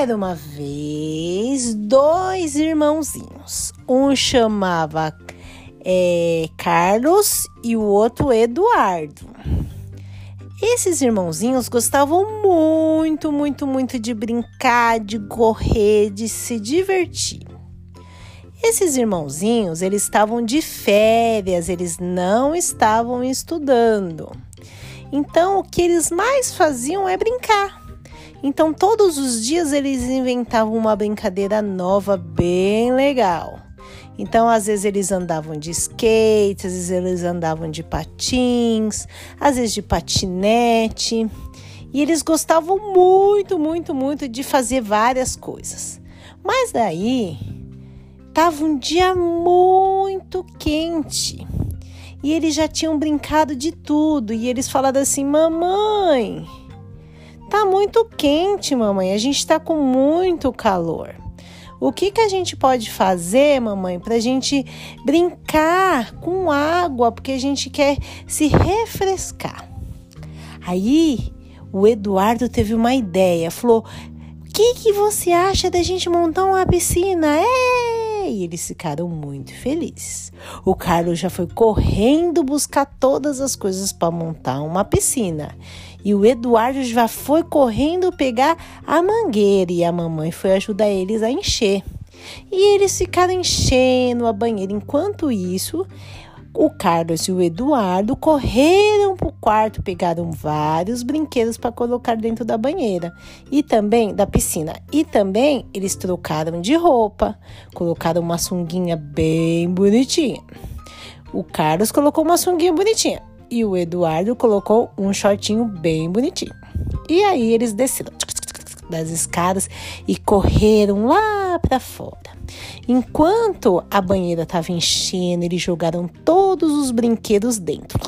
Era uma vez dois irmãozinhos. Um chamava é, Carlos e o outro Eduardo. Esses irmãozinhos gostavam muito, muito, muito de brincar, de correr, de se divertir. Esses irmãozinhos, eles estavam de férias, eles não estavam estudando. Então, o que eles mais faziam é brincar. Então, todos os dias eles inventavam uma brincadeira nova bem legal. Então, às vezes eles andavam de skate, às vezes eles andavam de patins, às vezes de patinete. E eles gostavam muito, muito, muito de fazer várias coisas. Mas daí, Tava um dia muito quente e eles já tinham brincado de tudo. E eles falaram assim: Mamãe, tá muito quente, mamãe. A gente tá com muito calor. O que, que a gente pode fazer, mamãe, para a gente brincar com água, porque a gente quer se refrescar? Aí o Eduardo teve uma ideia, falou: O que, que você acha da gente montar uma piscina? É! E eles ficaram muito felizes. O Carlos já foi correndo buscar todas as coisas para montar uma piscina. E o Eduardo já foi correndo pegar a mangueira e a mamãe foi ajudar eles a encher. E eles ficaram enchendo a banheira. Enquanto isso, o Carlos e o Eduardo correram para o quarto, pegaram vários brinquedos para colocar dentro da banheira e também da piscina. E também eles trocaram de roupa, colocaram uma sunguinha bem bonitinha. O Carlos colocou uma sunguinha bonitinha e o Eduardo colocou um shortinho bem bonitinho. E aí eles desceram das escadas e correram lá para fora. Enquanto a banheira estava enchendo, eles jogaram todos os brinquedos dentro.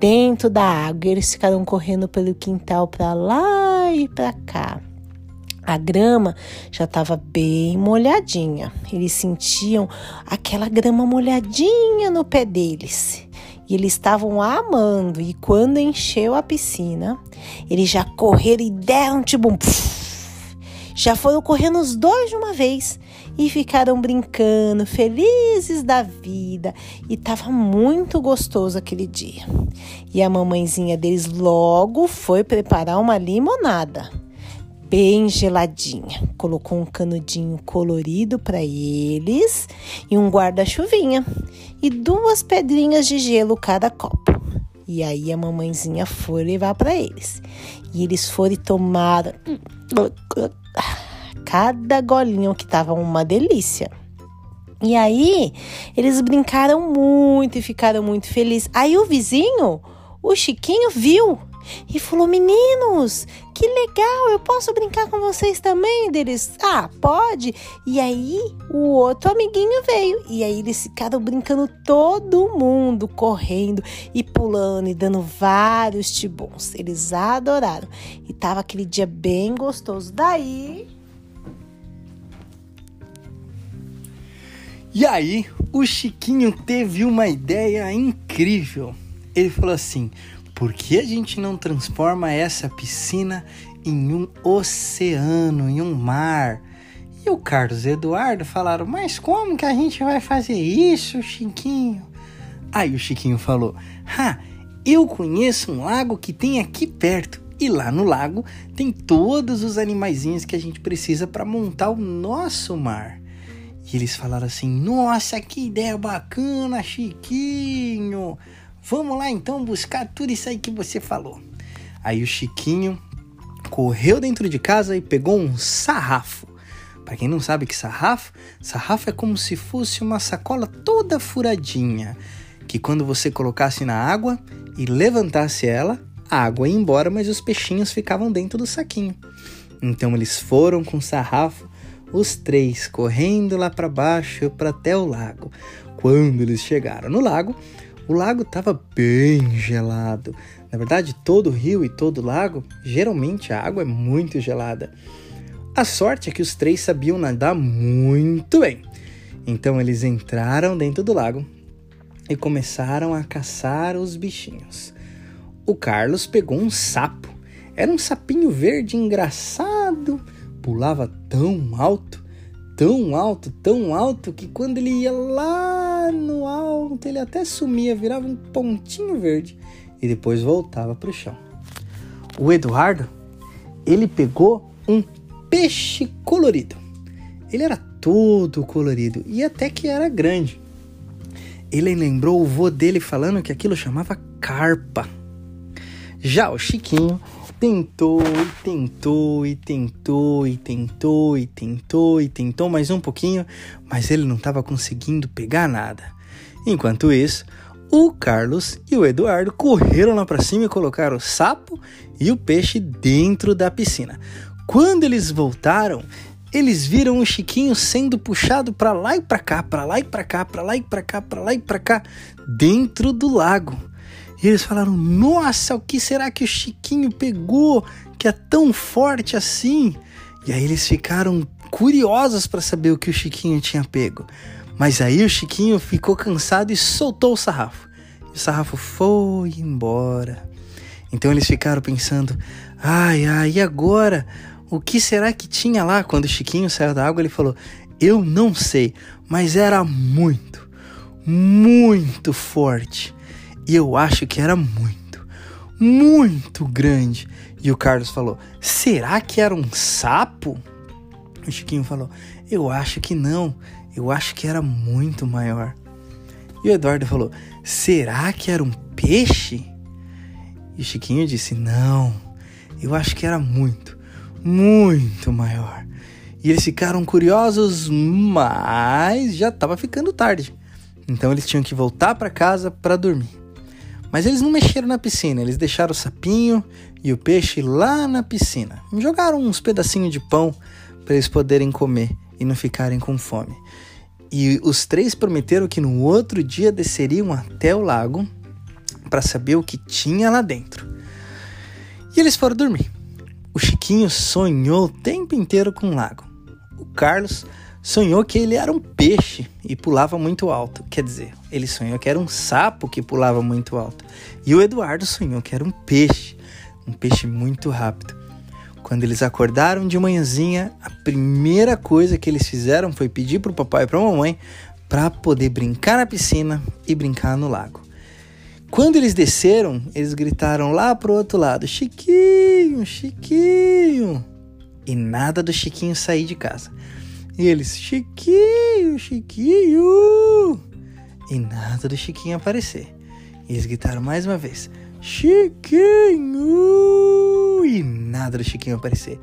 Dentro da água, eles ficaram correndo pelo quintal para lá e para cá. A grama já estava bem molhadinha. Eles sentiam aquela grama molhadinha no pé deles. E eles estavam amando. E quando encheu a piscina, eles já correram e deram tipo um. Já foram correndo os dois de uma vez e ficaram brincando, felizes da vida. E estava muito gostoso aquele dia. E a mamãezinha deles logo foi preparar uma limonada bem geladinha. Colocou um canudinho colorido para eles e um guarda-chuvinha e duas pedrinhas de gelo cada copo. E aí a mamãezinha foi levar para eles. E eles foram e tomaram cada golinho que tava uma delícia. E aí eles brincaram muito e ficaram muito felizes. Aí o vizinho, o Chiquinho, viu e falou: Meninos, que legal, eu posso brincar com vocês também? Deles, ah, pode. E aí o outro amiguinho veio. E aí eles ficaram brincando todo mundo, correndo e pulando e dando vários tibons. Eles adoraram. E tava aquele dia bem gostoso. Daí. E aí, o Chiquinho teve uma ideia incrível. Ele falou assim: por que a gente não transforma essa piscina em um oceano, em um mar? E o Carlos e o Eduardo falaram: Mas como que a gente vai fazer isso, Chiquinho? Aí o Chiquinho falou: Ha, eu conheço um lago que tem aqui perto. E lá no lago tem todos os animaizinhos que a gente precisa para montar o nosso mar. E eles falaram assim: Nossa, que ideia bacana, Chiquinho! Vamos lá então buscar tudo isso aí que você falou. Aí o Chiquinho correu dentro de casa e pegou um sarrafo. Para quem não sabe que sarrafo, sarrafo é como se fosse uma sacola toda furadinha, que quando você colocasse na água e levantasse ela, a água ia embora, mas os peixinhos ficavam dentro do saquinho. Então eles foram com o sarrafo, os três correndo lá para baixo para até o lago. Quando eles chegaram no lago, o lago estava bem gelado. Na verdade, todo rio e todo lago, geralmente a água é muito gelada. A sorte é que os três sabiam nadar muito bem. Então eles entraram dentro do lago e começaram a caçar os bichinhos. O Carlos pegou um sapo. Era um sapinho verde engraçado. Pulava tão alto, tão alto, tão alto que quando ele ia lá no alto, ele até sumia, virava um pontinho verde e depois voltava para o chão. O Eduardo, ele pegou um peixe colorido. Ele era todo colorido e até que era grande. Ele lembrou o vô dele falando que aquilo chamava carpa. Já o Chiquinho tentou e tentou e tentou e tentou e tentou e tentou mais um pouquinho, mas ele não estava conseguindo pegar nada. Enquanto isso, o Carlos e o Eduardo correram lá para cima e colocaram o sapo e o peixe dentro da piscina. Quando eles voltaram, eles viram o Chiquinho sendo puxado para lá e para cá, para lá e para cá, para lá e para cá, para lá e para cá, dentro do lago. E eles falaram: Nossa, o que será que o Chiquinho pegou que é tão forte assim? E aí eles ficaram curiosos para saber o que o Chiquinho tinha pego. Mas aí o Chiquinho ficou cansado e soltou o sarrafo. E o sarrafo foi embora. Então eles ficaram pensando: ai, ai, e agora? O que será que tinha lá? Quando o Chiquinho saiu da água, ele falou: Eu não sei, mas era muito, muito forte. E eu acho que era muito, muito grande. E o Carlos falou: Será que era um sapo? O Chiquinho falou: Eu acho que não. Eu acho que era muito maior. E o Eduardo falou: Será que era um peixe? E o Chiquinho disse: Não, eu acho que era muito, muito maior. E eles ficaram curiosos, mas já estava ficando tarde. Então eles tinham que voltar para casa para dormir. Mas eles não mexeram na piscina, eles deixaram o sapinho e o peixe lá na piscina. Jogaram uns pedacinhos de pão para eles poderem comer e não ficarem com fome. E os três prometeram que no outro dia desceriam até o lago para saber o que tinha lá dentro. E eles foram dormir. O Chiquinho sonhou o tempo inteiro com o lago. O Carlos sonhou que ele era um peixe e pulava muito alto. Quer dizer, ele sonhou que era um sapo que pulava muito alto. E o Eduardo sonhou que era um peixe, um peixe muito rápido. Quando eles acordaram de manhãzinha, a primeira coisa que eles fizeram foi pedir para o papai e para a mamãe para poder brincar na piscina e brincar no lago. Quando eles desceram, eles gritaram lá pro outro lado: Chiquinho, Chiquinho! E nada do Chiquinho sair de casa. E eles, Chiquinho, Chiquinho! E nada do Chiquinho aparecer. E eles gritaram mais uma vez, Chiquinho! E nada do Chiquinho aparecer.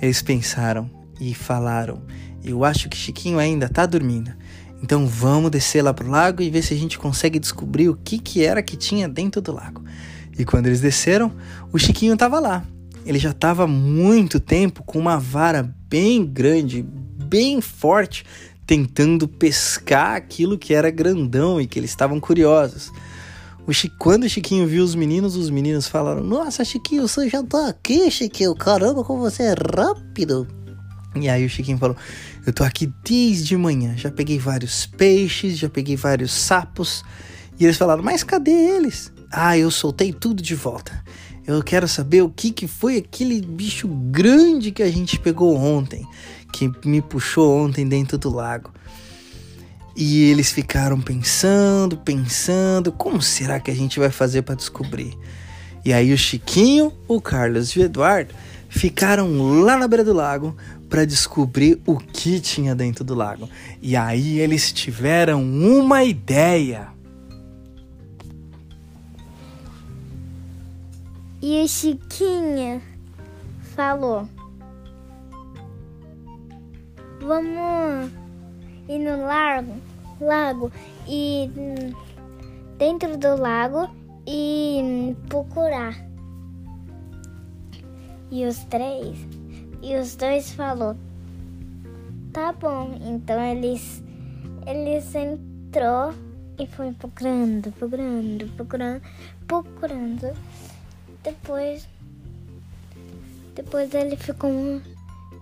Eles pensaram e falaram, eu acho que Chiquinho ainda tá dormindo. Então vamos descer lá pro lago e ver se a gente consegue descobrir o que que era que tinha dentro do lago. E quando eles desceram, o Chiquinho tava lá. Ele já estava muito tempo com uma vara bem grande, bem forte, tentando pescar aquilo que era grandão e que eles estavam curiosos. O Quando o Chiquinho viu os meninos, os meninos falaram: Nossa, Chiquinho, você já tá aqui, Chiquinho. Caramba, como você é rápido. E aí o Chiquinho falou: Eu tô aqui desde manhã. Já peguei vários peixes, já peguei vários sapos. E eles falaram: Mas cadê eles? Ah, eu soltei tudo de volta. Eu quero saber o que, que foi aquele bicho grande que a gente pegou ontem que me puxou ontem dentro do lago. E eles ficaram pensando, pensando, como será que a gente vai fazer para descobrir? E aí o Chiquinho, o Carlos e o Eduardo ficaram lá na beira do lago para descobrir o que tinha dentro do lago. E aí eles tiveram uma ideia. E o Chiquinho falou: Vamos ir no lago, lago e dentro do lago e procurar. E os três, e os dois falou, tá bom. Então eles, eles entrou e foi procurando, procurando, procurando, procurando. Depois, depois ele ficou,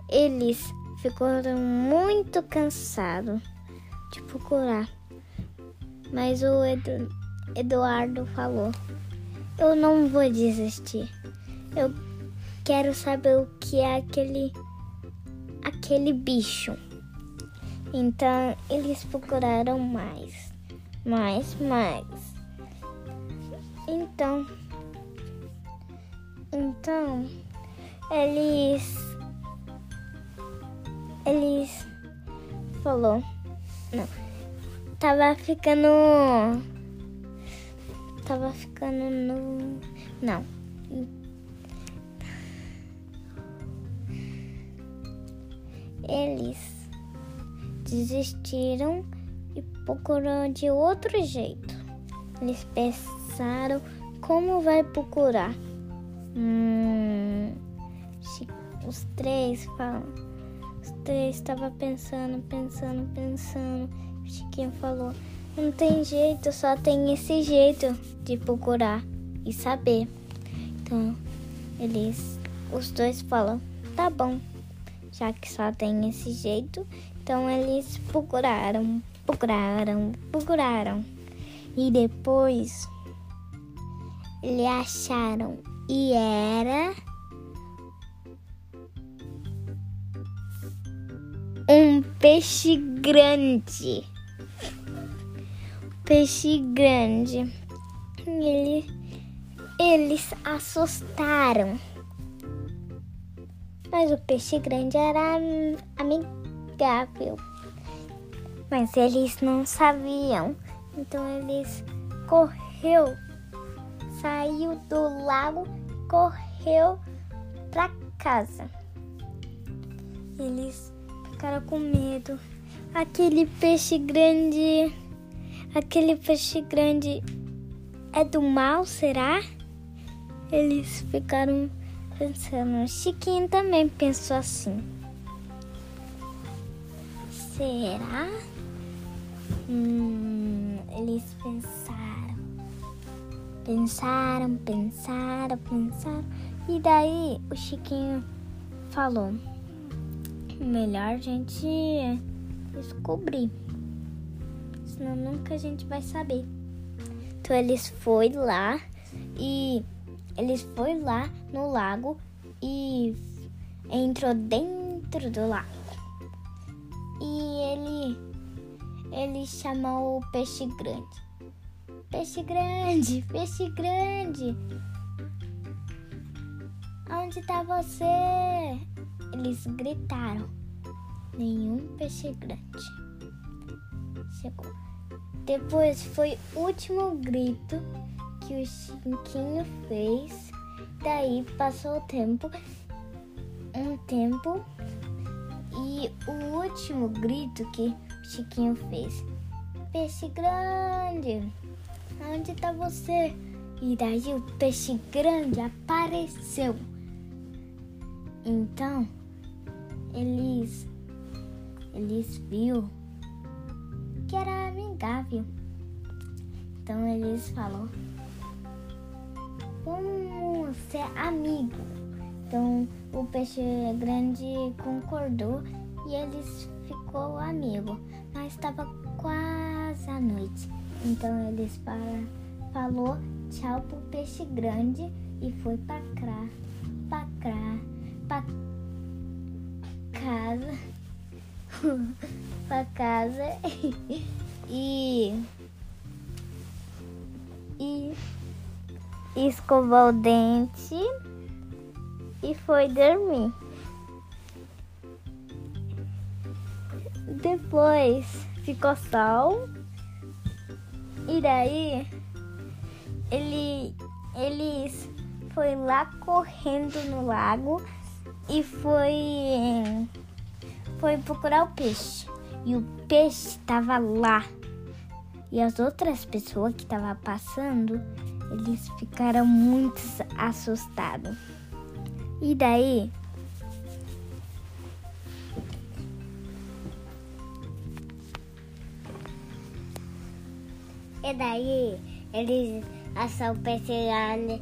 eles ficaram muito cansados de procurar. Mas o Edu, Eduardo falou: Eu não vou desistir. Eu, quero saber o que é aquele aquele bicho. Então eles procuraram mais, mais, mais. Então, então eles eles falou não tava ficando tava ficando no não eles desistiram e procuraram de outro jeito. Eles pensaram como vai procurar. Hum, os três falam. Três estavam pensando, pensando, pensando. O Chiquinho falou: Não tem jeito, só tem esse jeito de procurar e saber. Então, eles, os dois falam: Tá bom já que só tem esse jeito. Então eles procuraram, procuraram, procuraram. E depois eles acharam e era peixe grande. Peixe grande. Ele, eles assustaram. Mas o peixe grande era amigável. Mas eles não sabiam. Então eles correu, saiu do lago, correu para casa. Eles ficaram com medo. Aquele peixe grande, aquele peixe grande é do mal, será? Eles ficaram pensando. Chiquinho também pensou assim. Será? Hum, eles pensaram. Pensaram, pensaram, pensaram. E daí o Chiquinho falou: Melhor a gente descobrir. Senão nunca a gente vai saber. Então eles foi lá e eles foi lá no lago e entrou dentro do lago. E ele ele chamou o peixe grande. Peixe grande, peixe grande. Onde está você? Eles gritaram. Nenhum peixe grande. Chegou. Depois foi o último grito que o Chiquinho fez. Daí passou o tempo, um tempo, e o último grito que o Chiquinho fez: Peixe grande, onde tá você? E daí o peixe grande apareceu. Então, eles eles viu que era amigável. Então eles falou vamos ser amigos. Então o peixe grande concordou e eles ficou amigo. Mas estava quase a noite. Então eles para, falou tchau pro peixe grande e foi para cá, para cá, para casa, para casa. E e o dente e foi dormir. Depois ficou sol. E daí ele eles foi lá correndo no lago e foi foi procurar o peixe e o peixe estava lá e as outras pessoas que estavam passando eles ficaram muito assustados. E daí? E daí eles acharam o peixe grande,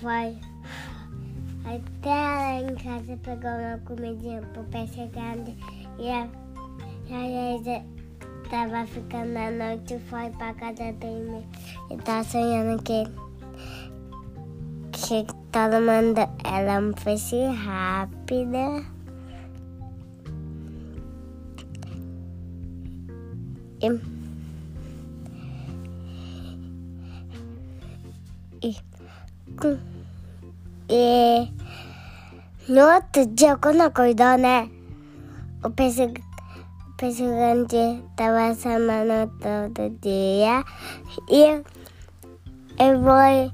foi até lá em casa pegou uma comidinha pro peixe grande e a, a, Tava ficando a noite, foi pra casa dormir e tá sonhando que, que todo mundo, ela fez rápida. E, e, e no outro dia, quando acordou, né? O peixe, grande estava chamando todo dia. E eu vou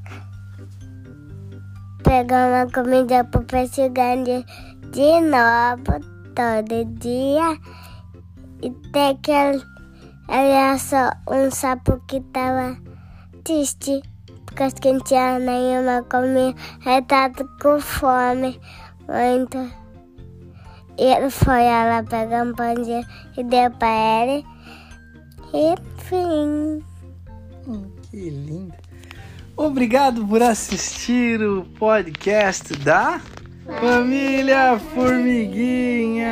pegar uma comida pro peixe grande de novo, todo dia. E até que ele, ele achou um sapo que tava triste. Porque acho que não tinha nenhuma comida. Ele tava com fome. Muito. E ele foi lá pegar um pãozinho e deu pra ele. E fim. Hum, que lindo. Obrigado por assistir o podcast da Família Formiguinha.